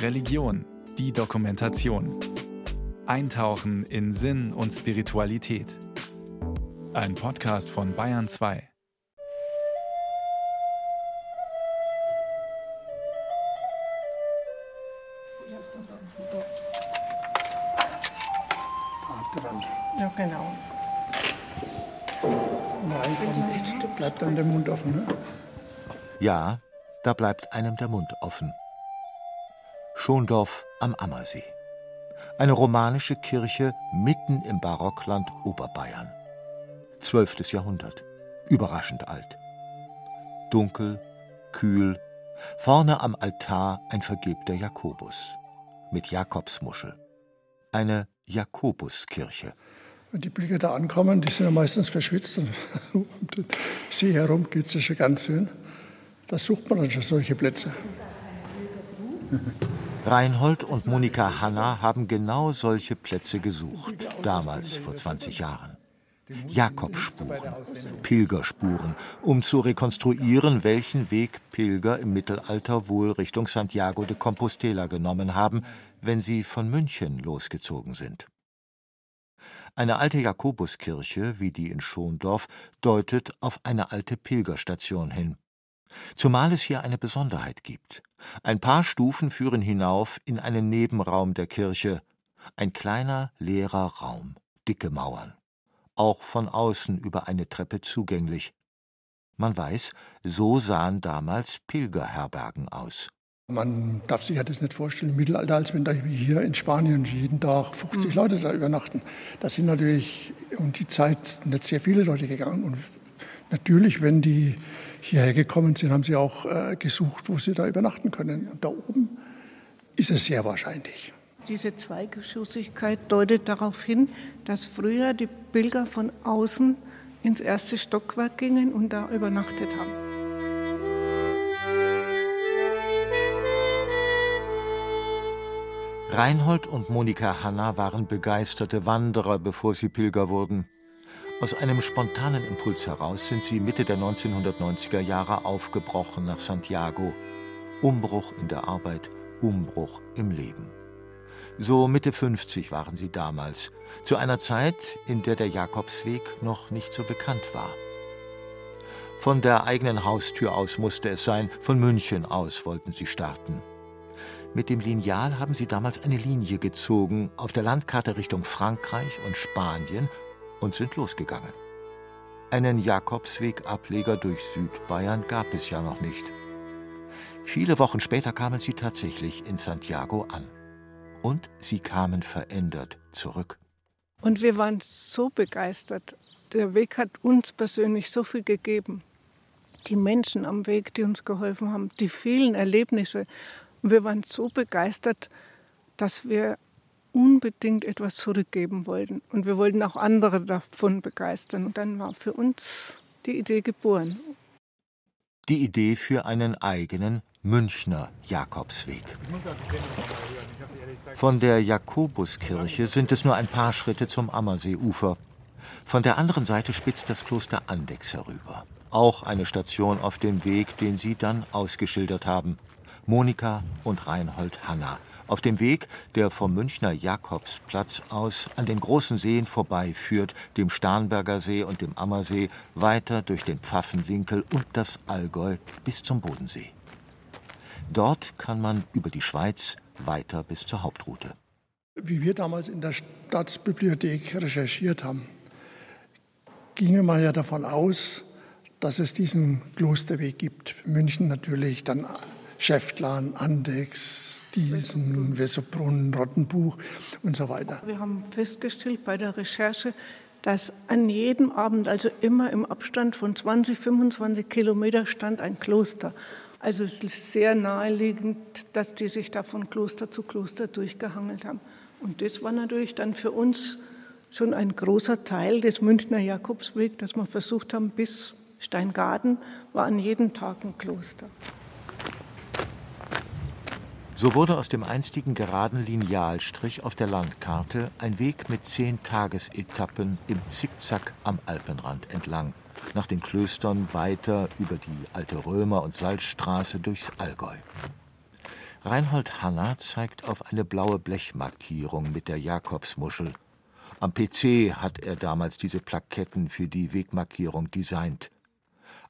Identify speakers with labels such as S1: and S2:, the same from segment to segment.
S1: Religion, die Dokumentation. Eintauchen in Sinn und Spiritualität. Ein Podcast von Bayern 2.
S2: Ja, genau.
S3: Nein, kommt, bleibt dann der Mund offen. Ne?
S4: Ja, da bleibt einem der Mund offen. Schondorf am Ammersee. Eine romanische Kirche mitten im Barockland Oberbayern. Zwölftes Jahrhundert. Überraschend alt. Dunkel, kühl, vorne am Altar ein vergilbter Jakobus mit Jakobsmuschel. Eine Jakobuskirche.
S3: Wenn die Pilger da ankommen, die sind ja meistens verschwitzt und um den See herum geht es ja schon ganz schön. Da sucht man dann schon solche Plätze.
S4: Reinhold und Monika Hanna haben genau solche Plätze gesucht, damals vor 20 Jahren. Jakobspuren, Pilgerspuren, um zu rekonstruieren, welchen Weg Pilger im Mittelalter wohl Richtung Santiago de Compostela genommen haben, wenn sie von München losgezogen sind. Eine alte Jakobuskirche, wie die in Schondorf, deutet auf eine alte Pilgerstation hin. Zumal es hier eine Besonderheit gibt. Ein paar Stufen führen hinauf in einen Nebenraum der Kirche, ein kleiner leerer Raum, dicke Mauern, auch von außen über eine Treppe zugänglich. Man weiß, so sahen damals Pilgerherbergen aus.
S3: Man darf sich ja das nicht vorstellen im Mittelalter, als wenn da wie hier in Spanien jeden Tag 50 mhm. Leute da übernachten. Da sind natürlich um die Zeit nicht sehr viele Leute gegangen. Und natürlich, wenn die hierher gekommen sind, haben sie auch äh, gesucht, wo sie da übernachten können. Und da oben ist es sehr wahrscheinlich.
S2: Diese Zweigeschossigkeit deutet darauf hin, dass früher die Pilger von außen ins erste Stockwerk gingen und da übernachtet haben.
S4: Reinhold und Monika Hanna waren begeisterte Wanderer, bevor sie Pilger wurden. Aus einem spontanen Impuls heraus sind sie Mitte der 1990er Jahre aufgebrochen nach Santiago. Umbruch in der Arbeit, Umbruch im Leben. So Mitte 50 waren sie damals, zu einer Zeit, in der der Jakobsweg noch nicht so bekannt war. Von der eigenen Haustür aus musste es sein, von München aus wollten sie starten. Mit dem Lineal haben sie damals eine Linie gezogen auf der Landkarte Richtung Frankreich und Spanien und sind losgegangen. Einen Jakobsweg-Ableger durch Südbayern gab es ja noch nicht. Viele Wochen später kamen sie tatsächlich in Santiago an. Und sie kamen verändert zurück.
S2: Und wir waren so begeistert. Der Weg hat uns persönlich so viel gegeben. Die Menschen am Weg, die uns geholfen haben, die vielen Erlebnisse. Und wir waren so begeistert, dass wir unbedingt etwas zurückgeben wollten. Und wir wollten auch andere davon begeistern. Und dann war für uns die Idee geboren.
S4: Die Idee für einen eigenen Münchner Jakobsweg. Von der Jakobuskirche sind es nur ein paar Schritte zum Ammerseeufer. Von der anderen Seite spitzt das Kloster Andex herüber. Auch eine Station auf dem Weg, den Sie dann ausgeschildert haben. Monika und Reinhold Hanna auf dem Weg, der vom Münchner Jakobsplatz aus an den großen Seen vorbeiführt, dem Starnberger See und dem Ammersee, weiter durch den Pfaffenwinkel und das Allgäu bis zum Bodensee. Dort kann man über die Schweiz weiter bis zur Hauptroute.
S3: Wie wir damals in der Staatsbibliothek recherchiert haben, ginge man ja davon aus, dass es diesen Klosterweg gibt. München natürlich, dann Schäftlarn, Andex, Diesen, Wessobrunn, Rottenbuch und so weiter.
S2: Wir haben festgestellt bei der Recherche, dass an jedem Abend, also immer im Abstand von 20, 25 Kilometer, stand ein Kloster. Also es ist sehr naheliegend, dass die sich da von Kloster zu Kloster durchgehangelt haben. Und das war natürlich dann für uns schon ein großer Teil des Münchner Jakobswegs, dass wir versucht haben, bis Steingarten war an jedem Tag ein Kloster.
S4: So wurde aus dem einstigen geraden Linealstrich auf der Landkarte ein Weg mit zehn Tagesetappen im Zickzack am Alpenrand entlang, nach den Klöstern weiter über die alte Römer- und Salzstraße durchs Allgäu. Reinhold Hanna zeigt auf eine blaue Blechmarkierung mit der Jakobsmuschel. Am PC hat er damals diese Plaketten für die Wegmarkierung designt.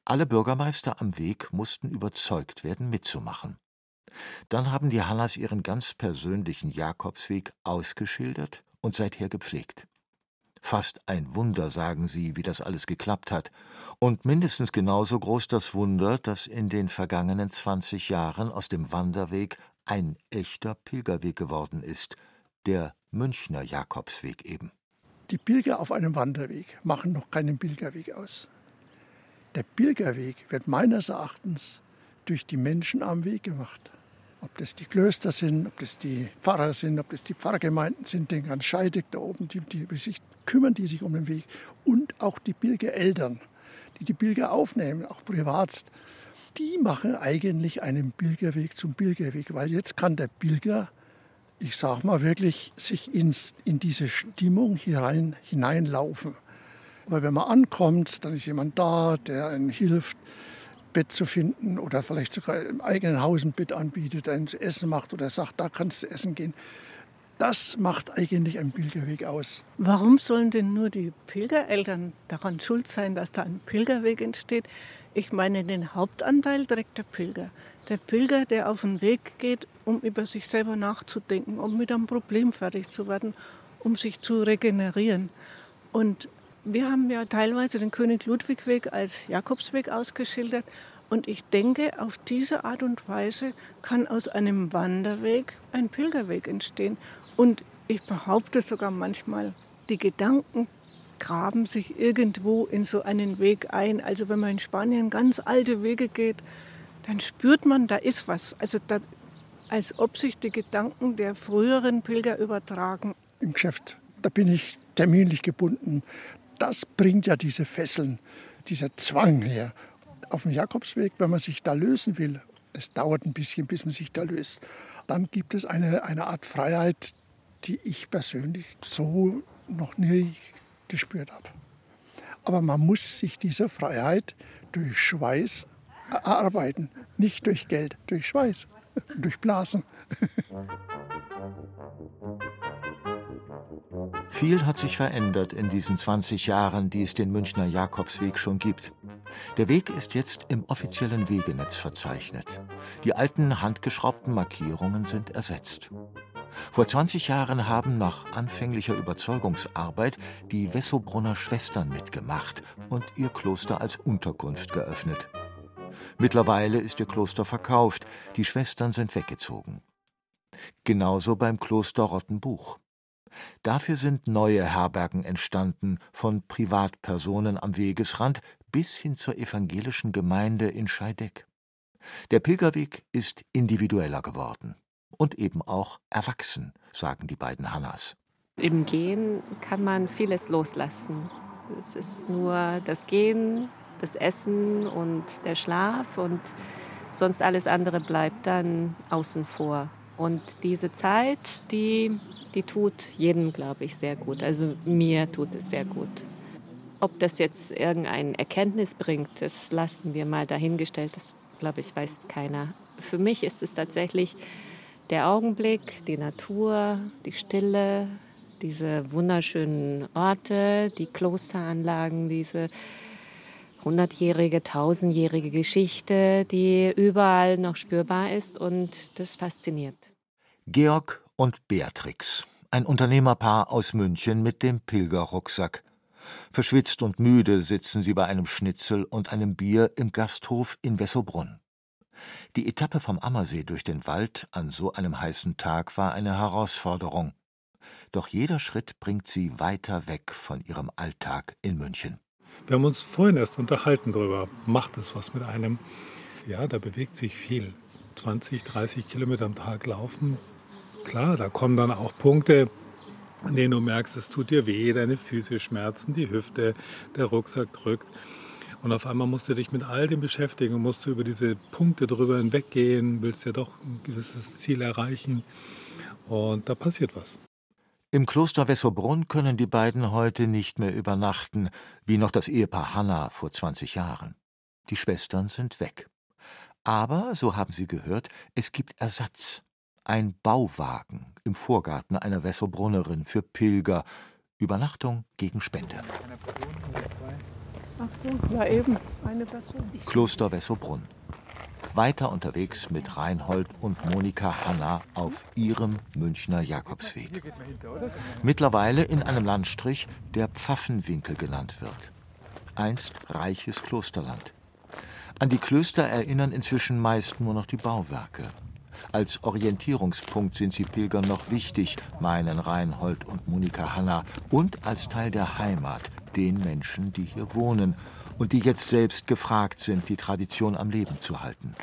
S4: Alle Bürgermeister am Weg mussten überzeugt werden, mitzumachen. Dann haben die Hannas ihren ganz persönlichen Jakobsweg ausgeschildert und seither gepflegt. Fast ein Wunder, sagen sie, wie das alles geklappt hat. Und mindestens genauso groß das Wunder, dass in den vergangenen 20 Jahren aus dem Wanderweg ein echter Pilgerweg geworden ist, der Münchner Jakobsweg eben.
S3: Die Pilger auf einem Wanderweg machen noch keinen Pilgerweg aus. Der Pilgerweg wird meines Erachtens durch die Menschen am Weg gemacht. Ob das die Klöster sind, ob das die Pfarrer sind, ob das die Pfarrgemeinden sind, den ganz Scheidegg da oben, die, die sich kümmern, die sich um den Weg. Und auch die Pilgereltern, die die Pilger aufnehmen, auch privat. Die machen eigentlich einen Pilgerweg zum Pilgerweg, weil jetzt kann der Pilger, ich sag mal wirklich, sich ins, in diese Stimmung hinein, hineinlaufen. Weil wenn man ankommt, dann ist jemand da, der einem hilft, Bett zu finden oder vielleicht sogar im eigenen Haus ein Bett anbietet, ein essen macht oder sagt, da kannst du essen gehen. Das macht eigentlich einen Pilgerweg aus.
S2: Warum sollen denn nur die Pilgereltern daran schuld sein, dass da ein Pilgerweg entsteht? Ich meine, den Hauptanteil trägt der Pilger. Der Pilger, der auf den Weg geht, um über sich selber nachzudenken, um mit einem Problem fertig zu werden, um sich zu regenerieren. Und wir haben ja teilweise den König Ludwig Weg als Jakobsweg ausgeschildert. Und ich denke, auf diese Art und Weise kann aus einem Wanderweg ein Pilgerweg entstehen. Und ich behaupte sogar manchmal, die Gedanken graben sich irgendwo in so einen Weg ein. Also wenn man in Spanien ganz alte Wege geht, dann spürt man, da ist was. Also da, als ob sich die Gedanken der früheren Pilger übertragen.
S3: Im Geschäft, da bin ich terminlich gebunden das bringt ja diese Fesseln, dieser Zwang her. Auf dem Jakobsweg, wenn man sich da lösen will, es dauert ein bisschen, bis man sich da löst, dann gibt es eine, eine Art Freiheit, die ich persönlich so noch nie gespürt habe. Aber man muss sich diese Freiheit durch Schweiß erarbeiten, nicht durch Geld, durch Schweiß, durch Blasen.
S4: Viel hat sich verändert in diesen 20 Jahren, die es den Münchner Jakobsweg schon gibt. Der Weg ist jetzt im offiziellen Wegenetz verzeichnet. Die alten handgeschraubten Markierungen sind ersetzt. Vor 20 Jahren haben nach anfänglicher Überzeugungsarbeit die Wessobrunner Schwestern mitgemacht und ihr Kloster als Unterkunft geöffnet. Mittlerweile ist ihr Kloster verkauft, die Schwestern sind weggezogen. Genauso beim Kloster Rottenbuch. Dafür sind neue Herbergen entstanden, von Privatpersonen am Wegesrand bis hin zur evangelischen Gemeinde in Scheideck. Der Pilgerweg ist individueller geworden und eben auch erwachsen, sagen die beiden Hannas.
S5: Im Gehen kann man vieles loslassen. Es ist nur das Gehen, das Essen und der Schlaf und sonst alles andere bleibt dann außen vor. Und diese Zeit, die, die tut jedem, glaube ich, sehr gut. Also mir tut es sehr gut. Ob das jetzt irgendeine Erkenntnis bringt, das lassen wir mal dahingestellt. Das, glaube ich, weiß keiner. Für mich ist es tatsächlich der Augenblick, die Natur, die Stille, diese wunderschönen Orte, die Klosteranlagen, diese hundertjährige, tausendjährige Geschichte, die überall noch spürbar ist und das fasziniert.
S4: Georg und Beatrix, ein Unternehmerpaar aus München mit dem Pilgerrucksack. Verschwitzt und müde sitzen sie bei einem Schnitzel und einem Bier im Gasthof in Wessobrunn. Die Etappe vom Ammersee durch den Wald an so einem heißen Tag war eine Herausforderung. Doch jeder Schritt bringt sie weiter weg von ihrem Alltag in München.
S6: Wir haben uns vorhin erst unterhalten darüber, macht es was mit einem? Ja, da bewegt sich viel. 20, 30 Kilometer am Tag laufen. Klar, da kommen dann auch Punkte, an denen du merkst, es tut dir weh, deine Füße schmerzen, die Hüfte, der Rucksack drückt. Und auf einmal musst du dich mit all dem beschäftigen und musst du über diese Punkte drüber hinweggehen, willst ja doch ein gewisses Ziel erreichen. Und da passiert was.
S4: Im Kloster Wessobrunn können die beiden heute nicht mehr übernachten, wie noch das Ehepaar Hanna vor 20 Jahren. Die Schwestern sind weg. Aber, so haben Sie gehört, es gibt Ersatz. Ein Bauwagen im Vorgarten einer Wessobrunnerin für Pilger. Übernachtung gegen Spende.
S2: Ach so, ja eben, eine Person.
S4: Kloster Wessobrunn. Weiter unterwegs mit Reinhold und Monika Hanna auf ihrem Münchner Jakobsweg. Mittlerweile in einem Landstrich, der Pfaffenwinkel genannt wird. Einst reiches Klosterland. An die Klöster erinnern inzwischen meist nur noch die Bauwerke. Als Orientierungspunkt sind sie Pilgern noch wichtig, meinen Reinhold und Monika Hanna, und als Teil der Heimat, den Menschen, die hier wohnen und die jetzt selbst gefragt sind, die Tradition am Leben zu halten.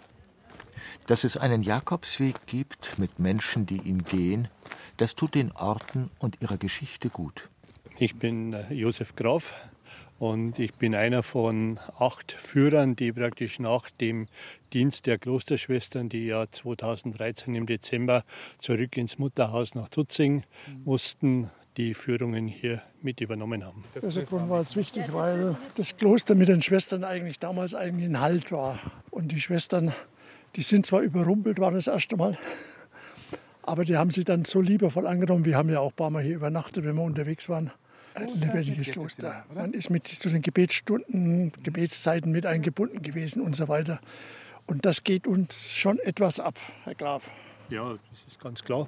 S4: Dass es einen Jakobsweg gibt mit Menschen, die ihn gehen, das tut den Orten und ihrer Geschichte gut.
S7: Ich bin äh, Josef Graf, und ich bin einer von acht Führern, die praktisch nach dem Dienst der Klosterschwestern, die ja 2013 im Dezember zurück ins Mutterhaus nach Tutzing mussten, die Führungen hier mit übernommen haben.
S3: Der Grund war jetzt wichtig, weil das Kloster mit den Schwestern eigentlich damals eigentlich ein Halt war. Und die Schwestern, die sind zwar überrumpelt waren das erste Mal, aber die haben sich dann so liebevoll angenommen. Wir haben ja auch ein paar Mal hier übernachtet, wenn wir unterwegs waren ein lebendiges Kloster. Man ist mit zu den Gebetsstunden, Gebetszeiten mit eingebunden gewesen und so weiter. Und das geht uns schon etwas ab, Herr Graf.
S7: Ja, das ist ganz klar.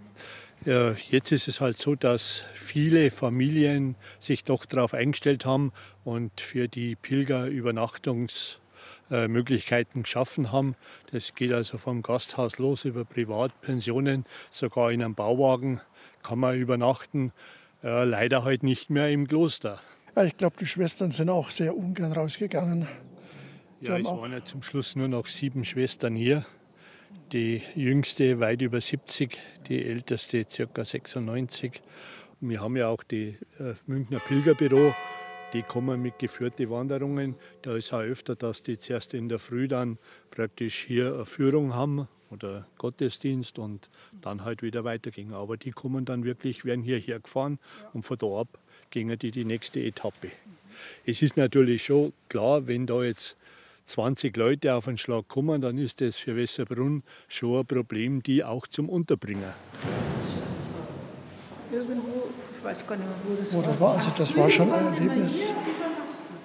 S7: Jetzt ist es halt so, dass viele Familien sich doch darauf eingestellt haben und für die Pilger Übernachtungsmöglichkeiten geschaffen haben. Das geht also vom Gasthaus los über Privatpensionen, sogar in einem Bauwagen kann man übernachten äh, leider halt nicht mehr im Kloster.
S3: Ich glaube, die Schwestern sind auch sehr ungern rausgegangen.
S7: Die ja, es waren ja zum Schluss nur noch sieben Schwestern hier. Die jüngste weit über 70, die älteste ca. 96. wir haben ja auch die äh, Münchner Pilgerbüro, die kommen mit geführten Wanderungen. Da ist auch öfter, dass die zuerst in der Früh dann praktisch hier eine Führung haben oder Gottesdienst und dann halt wieder weitergingen. Aber die kommen dann wirklich, werden hierher gefahren und von da ab gingen die die nächste Etappe. Es ist natürlich schon klar, wenn da jetzt 20 Leute auf einen Schlag kommen, dann ist das für Wässerbrunn schon ein Problem, die auch zum Unterbringen.
S3: Irgendwo, ich weiß gar nicht mehr, wo das wo war. Also das war schon ein Erlebnis.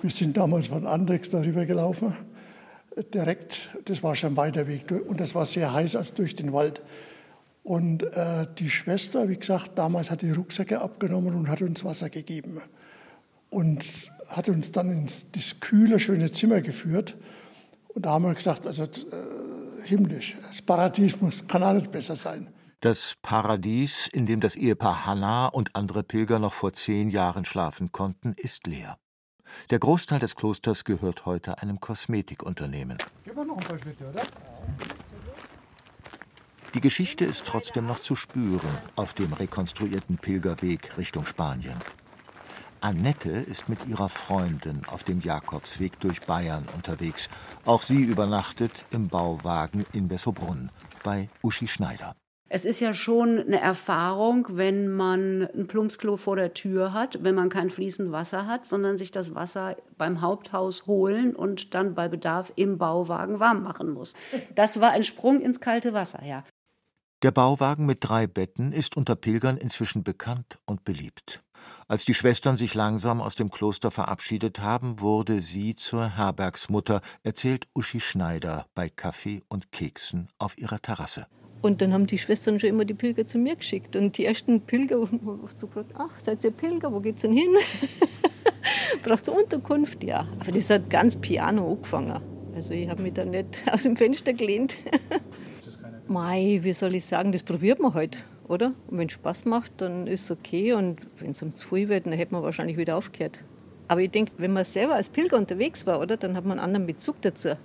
S3: Wir sind damals von Andrex darüber gelaufen direkt, das war schon ein weiter Weg und das war sehr heiß als durch den Wald. Und äh, die Schwester, wie gesagt, damals hat die Rucksäcke abgenommen und hat uns Wasser gegeben. Und hat uns dann ins das kühle, schöne Zimmer geführt. Und da haben wir gesagt, also äh, himmlisch, das Paradies muss, kann auch nicht besser sein.
S4: Das Paradies, in dem das Ehepaar Hannah und andere Pilger noch vor zehn Jahren schlafen konnten, ist leer. Der Großteil des Klosters gehört heute einem Kosmetikunternehmen. Die Geschichte ist trotzdem noch zu spüren auf dem rekonstruierten Pilgerweg Richtung Spanien. Annette ist mit ihrer Freundin auf dem Jakobsweg durch Bayern unterwegs. Auch sie übernachtet im Bauwagen in Wessobrunn bei Uschi Schneider.
S8: Es ist ja schon eine Erfahrung, wenn man ein Plumpsklo vor der Tür hat, wenn man kein fließend Wasser hat, sondern sich das Wasser beim Haupthaus holen und dann bei Bedarf im Bauwagen warm machen muss. Das war ein Sprung ins kalte Wasser, ja.
S4: Der Bauwagen mit drei Betten ist unter Pilgern inzwischen bekannt und beliebt. Als die Schwestern sich langsam aus dem Kloster verabschiedet haben, wurde sie zur Herbergsmutter, erzählt Uschi Schneider bei Kaffee und Keksen auf ihrer Terrasse.
S9: Und dann haben die Schwestern schon immer die Pilger zu mir geschickt. Und die ersten Pilger haben so gefragt, ach, seid ihr Pilger, wo geht's denn hin? Braucht ihr Unterkunft? Ja. Aber das hat ganz piano angefangen. Also ich habe mich da nicht aus dem Fenster gelehnt. Mei, wie soll ich sagen, das probiert man halt, oder? Und wenn es Spaß macht, dann ist es okay. Und wenn es um zu viel wird, dann hätte man wahrscheinlich wieder aufgehört. Aber ich denke, wenn man selber als Pilger unterwegs war, oder, dann hat man einen anderen Bezug dazu.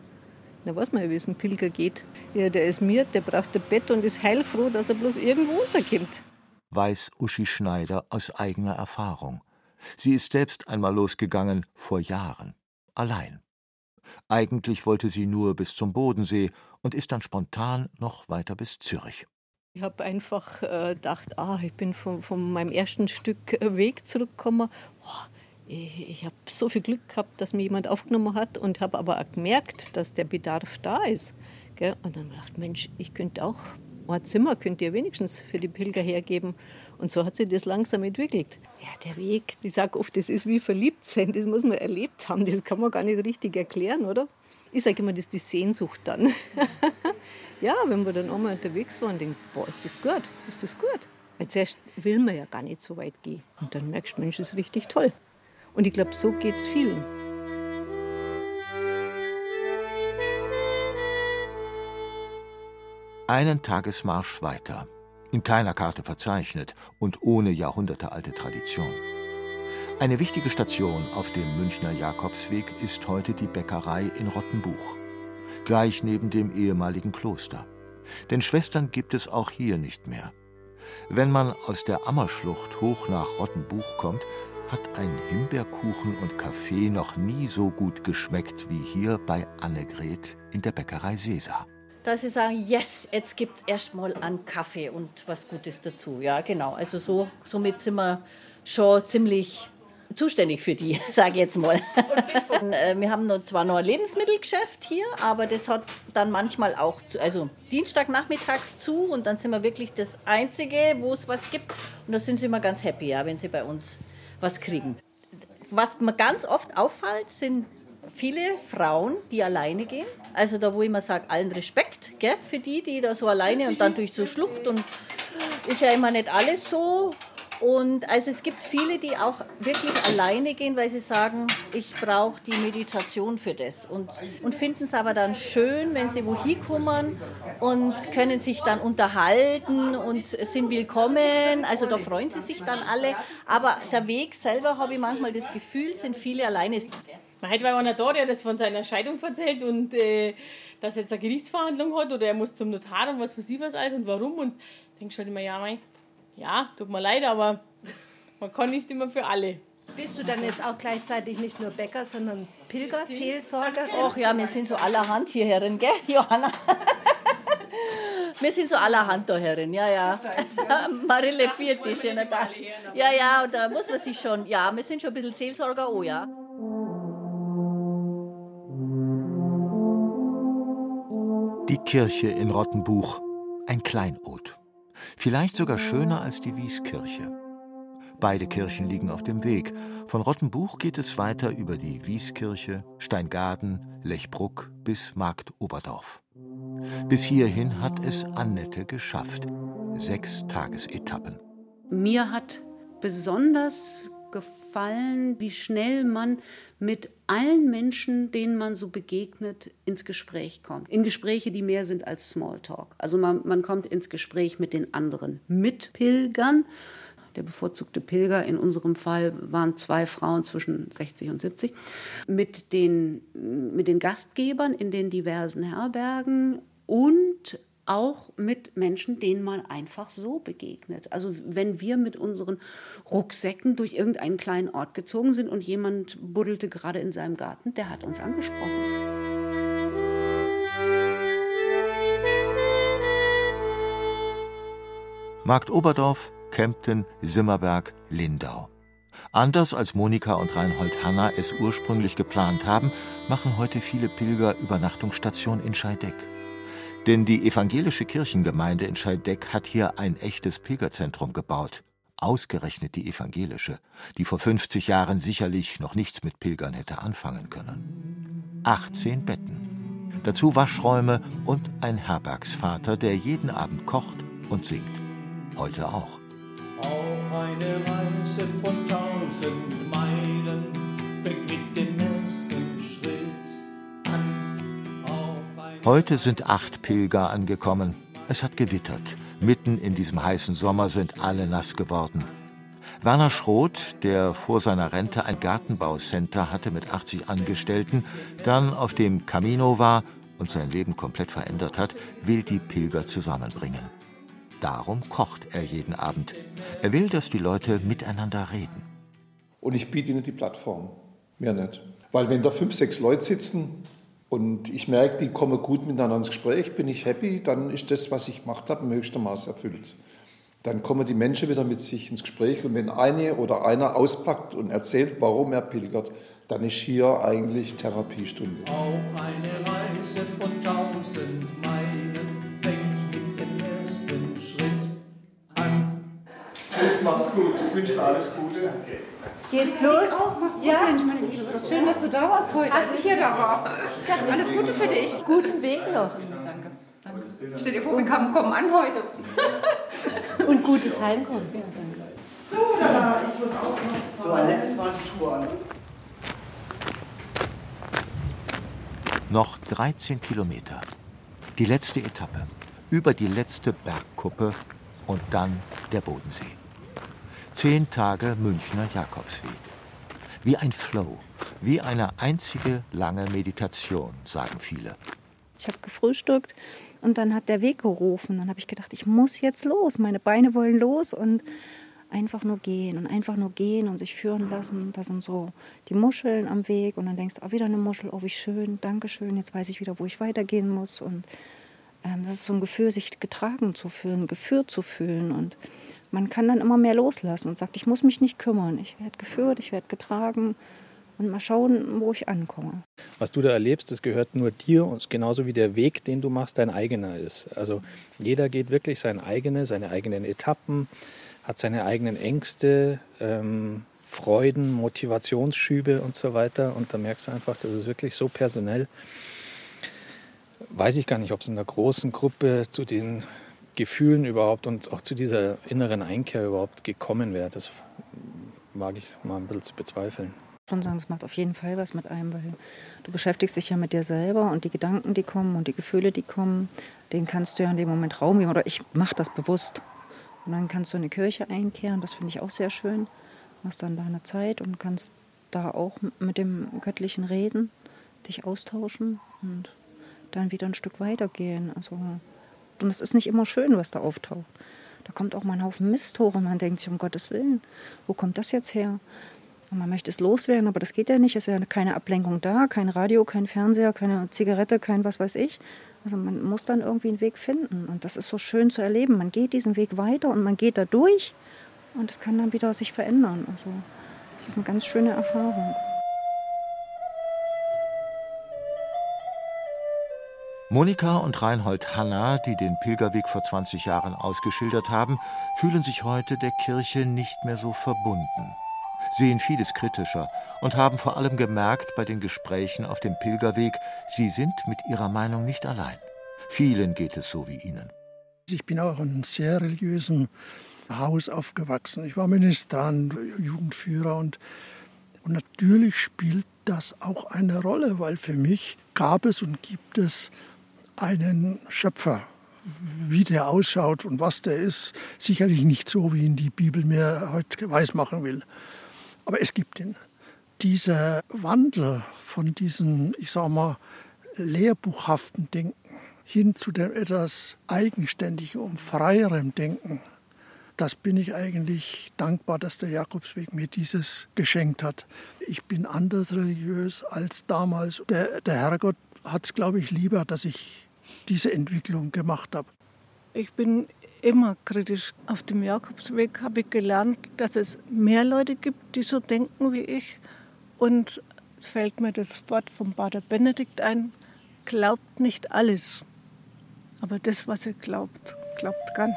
S9: Da weiß man ja, wie es einem Pilger geht. Ja, der ist mir, der braucht ein Bett und ist heilfroh, dass er bloß irgendwo unterkommt.
S4: Weiß Uschi Schneider aus eigener Erfahrung. Sie ist selbst einmal losgegangen, vor Jahren. Allein. Eigentlich wollte sie nur bis zum Bodensee und ist dann spontan noch weiter bis Zürich.
S9: Ich habe einfach äh, gedacht, ah, ich bin von, von meinem ersten Stück Weg zurückgekommen. Oh, ich, ich habe so viel Glück gehabt, dass mir jemand aufgenommen hat und habe aber auch gemerkt, dass der Bedarf da ist. Gell? Und dann dachte ich, Mensch, ich könnte auch ein Zimmer könnt ihr wenigstens für die Pilger hergeben. Und so hat sich das langsam entwickelt. Ja, der Weg, ich sage oft, das ist wie verliebt sein, das muss man erlebt haben, das kann man gar nicht richtig erklären, oder? Ich sage immer, das ist die Sehnsucht dann. ja, wenn wir dann einmal unterwegs waren, denken, boah, ist das gut, ist das gut. Weil zuerst will man ja gar nicht so weit gehen. Und dann merkst du, Mensch, das ist richtig toll. Und ich glaube, so geht es vielen.
S4: Einen Tagesmarsch weiter, in keiner Karte verzeichnet und ohne jahrhundertealte Tradition. Eine wichtige Station auf dem Münchner Jakobsweg ist heute die Bäckerei in Rottenbuch, gleich neben dem ehemaligen Kloster. Denn Schwestern gibt es auch hier nicht mehr. Wenn man aus der Ammerschlucht hoch nach Rottenbuch kommt, hat ein Himbeerkuchen und Kaffee noch nie so gut geschmeckt wie hier bei Annegret in der Bäckerei Sesa
S10: dass sie sagen, yes, jetzt gibt es erstmal einen Kaffee und was Gutes dazu. Ja, genau. Also so, somit sind wir schon ziemlich zuständig für die, sage ich jetzt mal. Äh, wir haben noch, zwar noch ein Lebensmittelgeschäft hier, aber das hat dann manchmal auch, zu, also Dienstagnachmittags zu und dann sind wir wirklich das Einzige, wo es was gibt. Und da sind sie immer ganz happy, ja, wenn sie bei uns was kriegen. Was mir ganz oft auffällt, sind viele Frauen, die alleine gehen. Also da, wo ich immer sage, allen Respekt gell, für die, die da so alleine und dann durch so Schlucht und ist ja immer nicht alles so. Und also es gibt viele, die auch wirklich alleine gehen, weil sie sagen, ich brauche die Meditation für das. Und, und finden es aber dann schön, wenn sie wohin kommen und können sich dann unterhalten und sind willkommen. Also da freuen sie sich dann alle. Aber der Weg selber, habe ich manchmal das Gefühl, sind viele alleine.
S11: Heute war einer da, der das von seiner Scheidung erzählt und äh, dass er jetzt eine Gerichtsverhandlung hat oder er muss zum Notar und was ich was alles und warum. Und denkst halt immer, ja, mein, ja, tut mir leid, aber man kann nicht immer für alle.
S12: Bist du dann jetzt auch gleichzeitig nicht nur Bäcker, sondern Pilger, Seelsorger?
S10: Ach ja, wir sind so allerhand hier herin, gell, Johanna? Wir sind so allerhand da herin, ja, ja. Marille ist ja da. Ja, ja, und da muss man sich schon, ja, wir sind schon ein bisschen Seelsorger, oh ja.
S4: Die Kirche in Rottenbuch, ein Kleinod. Vielleicht sogar schöner als die Wieskirche. Beide Kirchen liegen auf dem Weg. Von Rottenbuch geht es weiter über die Wieskirche, Steingaden, Lechbruck bis Markt Oberdorf. Bis hierhin hat es Annette geschafft. Sechs Tagesetappen.
S8: Mir hat besonders gefallen, wie schnell man mit allen Menschen, denen man so begegnet, ins Gespräch kommt. In Gespräche, die mehr sind als Smalltalk. Also man, man kommt ins Gespräch mit den anderen Mitpilgern. Der bevorzugte Pilger in unserem Fall waren zwei Frauen zwischen 60 und 70. Mit den, mit den Gastgebern in den diversen Herbergen und auch mit Menschen, denen man einfach so begegnet. Also wenn wir mit unseren Rucksäcken durch irgendeinen kleinen Ort gezogen sind und jemand buddelte gerade in seinem Garten, der hat uns angesprochen.
S4: Markt Oberdorf, Kempten, Simmerberg, Lindau. Anders als Monika und Reinhold Hanna es ursprünglich geplant haben, machen heute viele Pilger Übernachtungsstation in Scheideck. Denn die evangelische Kirchengemeinde in Scheideck hat hier ein echtes Pilgerzentrum gebaut. Ausgerechnet die evangelische, die vor 50 Jahren sicherlich noch nichts mit Pilgern hätte anfangen können. 18 Betten. Dazu Waschräume und ein Herbergsvater, der jeden Abend kocht und singt. Heute auch. Auch eine Reise von tausend Heute sind acht Pilger angekommen. Es hat gewittert. Mitten in diesem heißen Sommer sind alle nass geworden. Werner Schroth, der vor seiner Rente ein Gartenbaucenter hatte mit 80 Angestellten, dann auf dem Camino war und sein Leben komplett verändert hat, will die Pilger zusammenbringen. Darum kocht er jeden Abend. Er will, dass die Leute miteinander reden.
S13: Und ich biete ihnen die Plattform. Mehr nicht. Weil wenn da fünf, sechs Leute sitzen, und ich merke, die kommen gut miteinander ins Gespräch, bin ich happy, dann ist das, was ich gemacht habe, im höchsten Maß erfüllt. Dann kommen die Menschen wieder mit sich ins Gespräch und wenn eine oder einer auspackt und erzählt, warum er pilgert, dann ist hier eigentlich Therapiestunde. Auf eine Reise von tausend Jetzt mach's gut. Ich wünsche dir alles Gute.
S14: Geht's los? Ja, Mensch, meine Liebe. Schön, dass du da warst heute. Als ich hier da war. Ja, alles Gute für dich.
S12: Guten Weg noch.
S14: Danke. Danke. Stell dir vor, wir kommen, kommen an heute.
S12: Und gutes Heimkommen. Ja, danke.
S14: So, da, ich würde auch noch.
S15: So, letztes Mal die Schuhe an.
S4: Noch 13 Kilometer. Die letzte Etappe. Über die letzte Bergkuppe und dann der Bodensee. Zehn Tage Münchner Jakobsweg. Wie ein Flow, wie eine einzige lange Meditation, sagen viele.
S16: Ich habe gefrühstückt und dann hat der Weg gerufen. Dann habe ich gedacht, ich muss jetzt los. Meine Beine wollen los und einfach nur gehen und einfach nur gehen und sich führen lassen. Da sind so die Muscheln am Weg und dann denkst du, oh, wieder eine Muschel, oh, wie schön, danke schön, jetzt weiß ich wieder, wo ich weitergehen muss. Und ähm, das ist so ein Gefühl, sich getragen zu fühlen, geführt zu fühlen und man kann dann immer mehr loslassen und sagt, ich muss mich nicht kümmern. Ich werde geführt, ich werde getragen und mal schauen, wo ich ankomme.
S17: Was du da erlebst, das gehört nur dir und genauso wie der Weg, den du machst, dein eigener ist. Also jeder geht wirklich sein eigenes, seine eigenen Etappen, hat seine eigenen Ängste, ähm, Freuden, Motivationsschübe und so weiter. Und da merkst du einfach, das ist wirklich so personell. Weiß ich gar nicht, ob es in einer großen Gruppe zu den Gefühlen überhaupt und auch zu dieser inneren Einkehr überhaupt gekommen wäre. Das mag ich mal ein bisschen zu bezweifeln.
S16: Schon sagen, es macht auf jeden Fall was mit einem, weil du beschäftigst dich ja mit dir selber und die Gedanken, die kommen und die Gefühle, die kommen, denen kannst du ja in dem Moment Raum geben. Oder ich mache das bewusst. Und dann kannst du in die Kirche einkehren, das finde ich auch sehr schön. Machst dann deine Zeit und kannst da auch mit dem Göttlichen reden, dich austauschen und dann wieder ein Stück weitergehen. Also und es ist nicht immer schön, was da auftaucht. Da kommt auch mal ein Haufen Mist hoch und man denkt sich, um Gottes Willen, wo kommt das jetzt her? Und man möchte es loswerden, aber das geht ja nicht. Es ist ja keine Ablenkung da, kein Radio, kein Fernseher, keine Zigarette, kein was weiß ich. Also man muss dann irgendwie einen Weg finden. Und das ist so schön zu erleben. Man geht diesen Weg weiter und man geht da durch und es kann dann wieder sich verändern. Also das ist eine ganz schöne Erfahrung.
S4: Monika und Reinhold Hanna, die den Pilgerweg vor 20 Jahren ausgeschildert haben, fühlen sich heute der Kirche nicht mehr so verbunden, sehen vieles kritischer und haben vor allem gemerkt bei den Gesprächen auf dem Pilgerweg, sie sind mit ihrer Meinung nicht allein. Vielen geht es so wie ihnen.
S3: Ich bin auch in einem sehr religiösen Haus aufgewachsen. Ich war Ministrant, Jugendführer und, und natürlich spielt das auch eine Rolle, weil für mich gab es und gibt es einen Schöpfer. Wie der ausschaut und was der ist, sicherlich nicht so, wie ihn die Bibel mir heute weismachen will. Aber es gibt ihn. Dieser Wandel von diesem, ich sag mal, lehrbuchhaften Denken hin zu dem etwas eigenständigen und freierem Denken, das bin ich eigentlich dankbar, dass der Jakobsweg mir dieses geschenkt hat. Ich bin anders religiös als damals. Der, der Herrgott hat es, glaube ich, lieber, dass ich diese Entwicklung gemacht habe.
S2: Ich bin immer kritisch. Auf dem Jakobsweg habe ich gelernt, dass es mehr Leute gibt, die so denken wie ich. Und fällt mir das Wort von Pater Benedikt ein, glaubt nicht alles. Aber das, was ihr glaubt, glaubt ganz.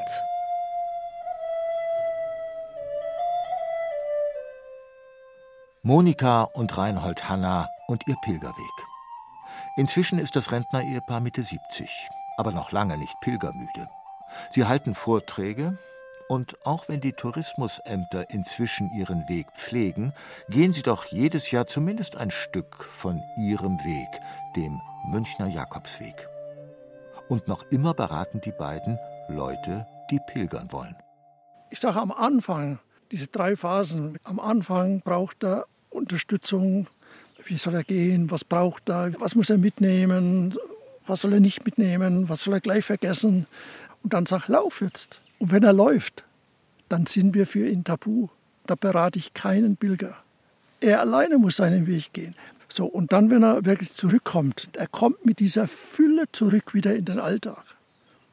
S4: Monika und Reinhold Hanna und ihr Pilgerweg. Inzwischen ist das Rentner-Ehepaar Mitte 70, aber noch lange nicht pilgermüde. Sie halten Vorträge und auch wenn die Tourismusämter inzwischen ihren Weg pflegen, gehen sie doch jedes Jahr zumindest ein Stück von ihrem Weg, dem Münchner Jakobsweg. Und noch immer beraten die beiden Leute, die pilgern wollen.
S3: Ich sage am Anfang, diese drei Phasen, am Anfang braucht er Unterstützung wie soll er gehen? Was braucht er? Was muss er mitnehmen? Was soll er nicht mitnehmen? Was soll er gleich vergessen? Und dann sag, lauf jetzt. Und wenn er läuft, dann sind wir für ihn tabu. Da berate ich keinen Pilger. Er alleine muss seinen Weg gehen. So, und dann, wenn er wirklich zurückkommt, er kommt mit dieser Fülle zurück wieder in den Alltag,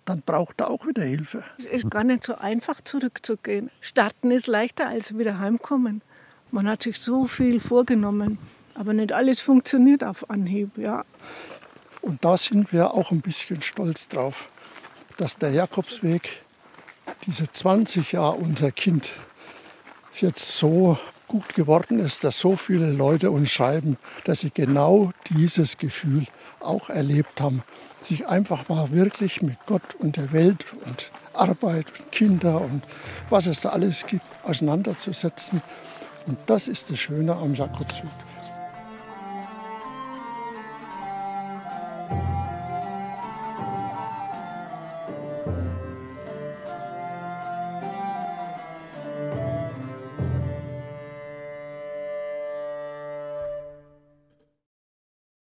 S3: dann braucht er auch wieder Hilfe.
S2: Es ist gar nicht so einfach zurückzugehen. Starten ist leichter als wieder heimkommen. Man hat sich so viel vorgenommen. Aber nicht alles funktioniert auf Anhieb, ja.
S3: Und da sind wir auch ein bisschen stolz drauf, dass der Jakobsweg diese 20 Jahre unser Kind jetzt so gut geworden ist, dass so viele Leute uns schreiben, dass sie genau dieses Gefühl auch erlebt haben. Sich einfach mal wirklich mit Gott und der Welt und Arbeit und Kinder und was es da alles gibt, auseinanderzusetzen. Und das ist das Schöne am Jakobsweg.